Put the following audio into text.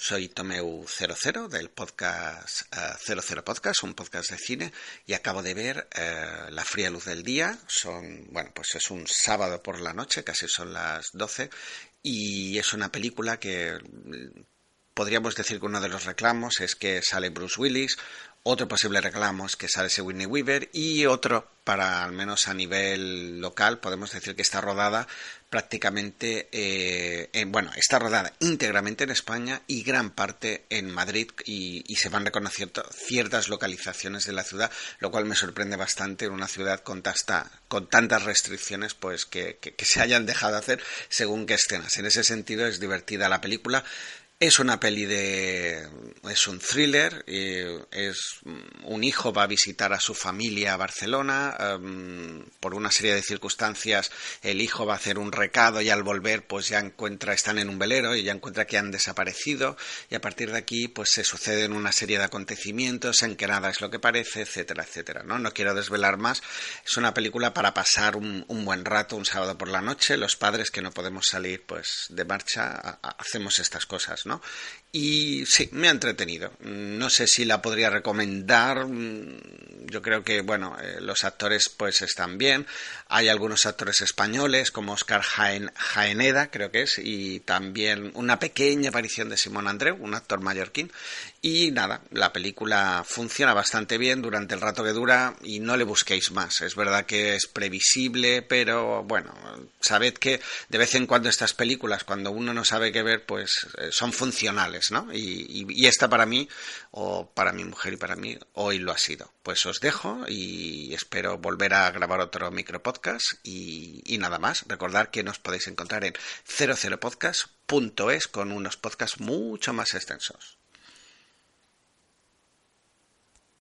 Soy Tomeu00 del podcast 00 Podcast, un podcast de cine, y acabo de ver La fría luz del día. Son, bueno, pues es un sábado por la noche, casi son las 12, y es una película que podríamos decir que uno de los reclamos es que sale Bruce Willis, otro posible reclamo es que sale ese Whitney Weaver y otro, para al menos a nivel local, podemos decir que está rodada prácticamente, eh, en, bueno, está rodada íntegramente en España y gran parte en Madrid y, se van reconociendo ciertas localizaciones de la ciudad, lo cual me sorprende bastante en una ciudad con, con tantas restricciones, pues que, que se hayan dejado hacer según qué escenas. En ese sentido es divertida la película. Es una peli de. Es un thriller. es un hijo va a visitar a su familia a Barcelona. Em, por una serie de circunstancias, el hijo va a hacer un recado y al volver, pues ya encuentra, están en un velero y ya encuentra que han desaparecido. Y a partir de aquí, pues se suceden una serie de acontecimientos en que nada es lo que parece, etcétera, etcétera. No, no quiero desvelar más. Es una película para pasar un, buen rato, un sábado por la noche. Los padres que no podemos salir, pues de marcha, hacemos estas cosas. Y sí, me ha. No sé si la podría recomendar. Yo creo que, bueno, eh, los actores pues están bien. Hay algunos actores españoles como Oscar Jaeneda, creo que es, y también una pequeña aparición de Simón Andreu, un actor mallorquín. Y nada, la película funciona bastante bien durante el rato que dura y no le busquéis más. Es verdad que es previsible, pero bueno, sabed que de vez en cuando estas películas, cuando uno no sabe qué ver, pues eh, son funcionales, ¿no? Y, esta para mí, o para mi mujer y para mí, hoy lo ha sido. Pues os dejo y espero volver a grabar otro micropodcast y, y nada más. Recordad que nos podéis encontrar en 00podcast.es con unos podcasts mucho más extensos.